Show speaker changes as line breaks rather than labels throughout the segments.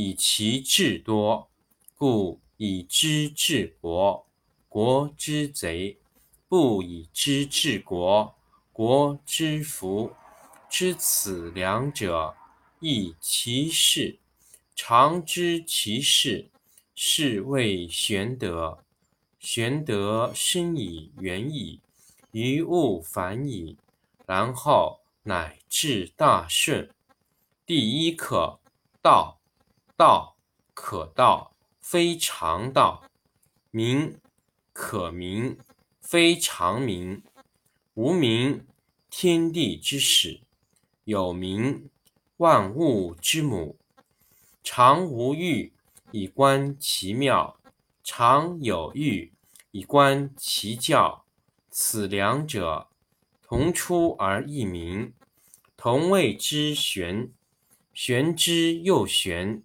以其智多；故以知治国，国之贼；不以知治国，国之福。知此两者，亦其事。常知其事，是谓玄德。玄德深以远矣，于物反矣，然后乃至大顺。第一课：道，道可道，非常道；名可名，非常名。无名，天地之始；有名，万物之母。常无欲，以观其妙。常有欲，以观其教。此两者，同出而异名，同谓之玄。玄之又玄，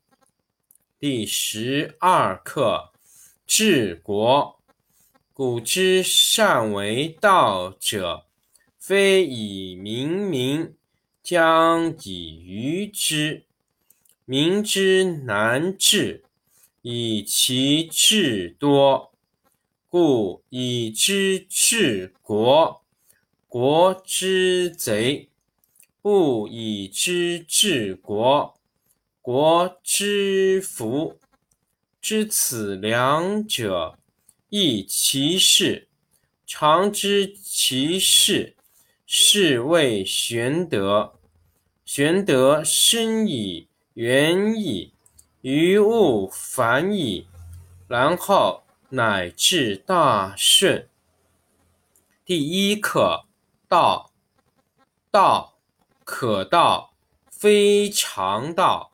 第十二课：治国。古之善为道者，非以明民，将以愚之。民之难治。以其智多，故以知治国，国之贼；不以知治国，国之福。知此两者，亦其事。常知其事，是谓玄德。玄德深以远矣。于物反矣，然后乃至大顺。第一课：道，道可道，非常道；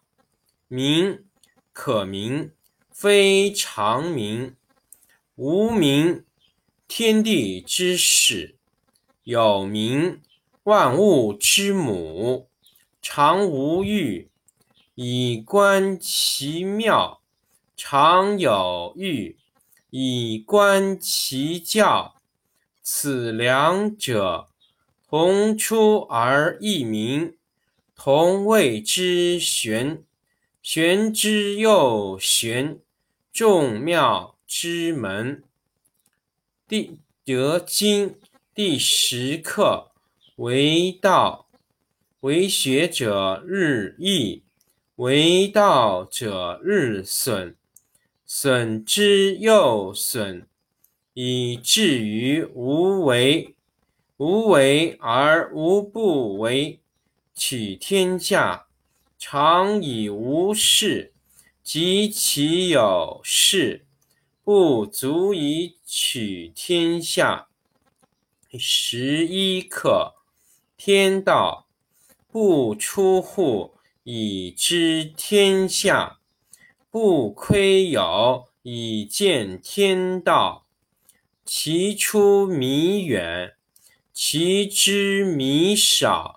名可名，非常名。无名，天地之始；有名，万物之母。常无欲。以观其妙，常有欲；以观其教。此两者，同出而异名，同谓之玄。玄之又玄，众妙之门。第德经第十课：为道，为学者日益。为道者日损，损之又损，以至于无为。无为而无不为。取天下常以无事，及其有事，不足以取天下。十一课：天道不出户，以知天下；不窥有，以见天道。其出弥远，其知弥少。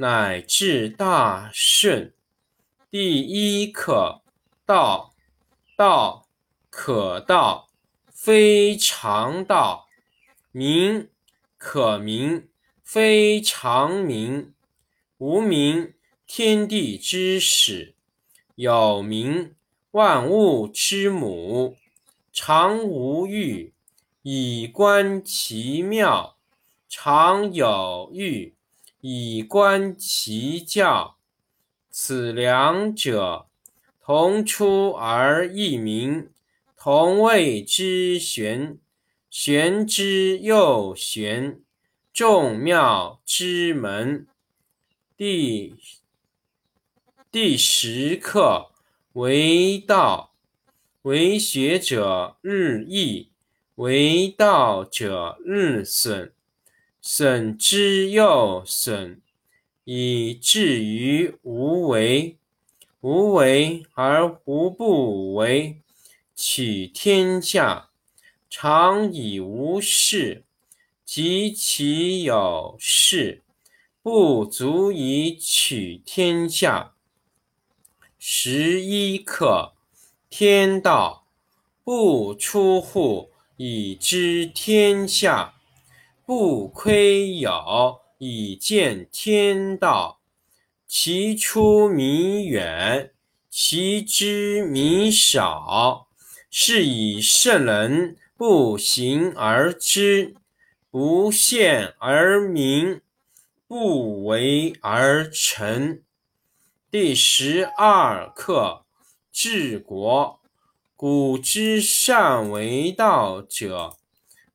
乃至大顺。第一课：道，道可道，非常道；名可名，非常名。无名，天地之始；有名，万物之母。常无欲，以观其妙；常有欲。以观其教，此两者，同出而异名，同谓之玄。玄之又玄，众妙之门。第第十课为道，为学者日益，为道者日损。损之又损，以至于无为。无为而无不为。取天下常以无事，及其有事，不足以取天下。十一课：天道不出户，以知天下。不窥有，以见天道。其出弥远，其知弥少。是以圣人不行而知，不见而明，不为而成。第十二课：治国。古之善为道者。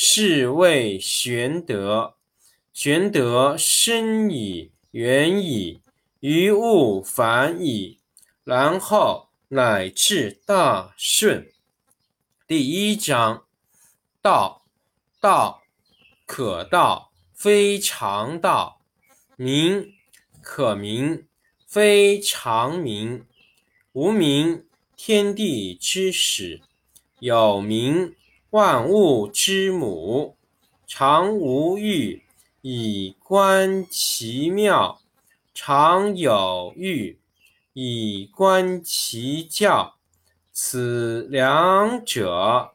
是谓玄德。玄德深矣，远矣，于物反矣，然后乃至大顺。第一章：道，道可道，非常道；名可名，非常名。无名，天地之始；有名。万物之母，常无欲，以观其妙；常有欲，以观其教。此两者，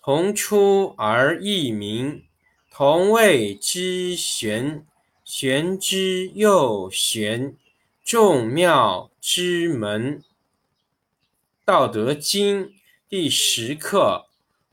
同出而异名，同谓之玄。玄之又玄，众妙之门。《道德经》第十课。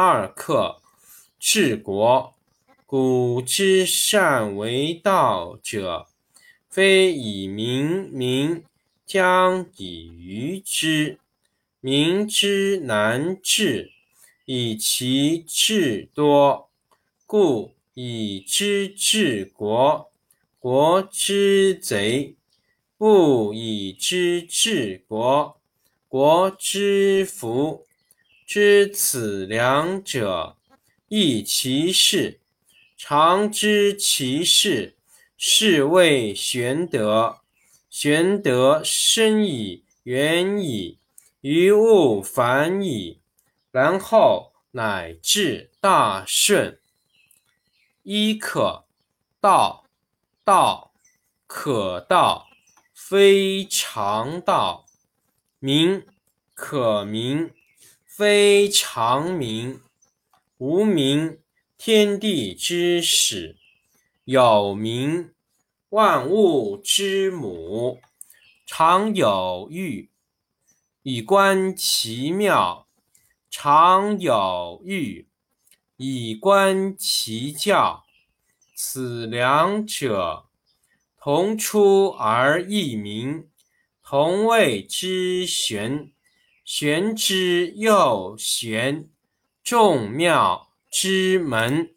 二课：治国。古之善为道者，非以明民，将以愚之。民之难治。以其智多，故以知治国；国之贼，不以知治国，国之福。知此两者，亦其事。常知其事，是谓玄德。玄德深矣，远矣，于物反矣。然后乃至大顺。一可道，道可道，非常道；名可名，非常名。无名，天地之始；有名，万物之母。常有欲，以观其妙。常有欲，以观其教。此两者，同出而异名，同谓之玄。玄之又玄，众妙之门。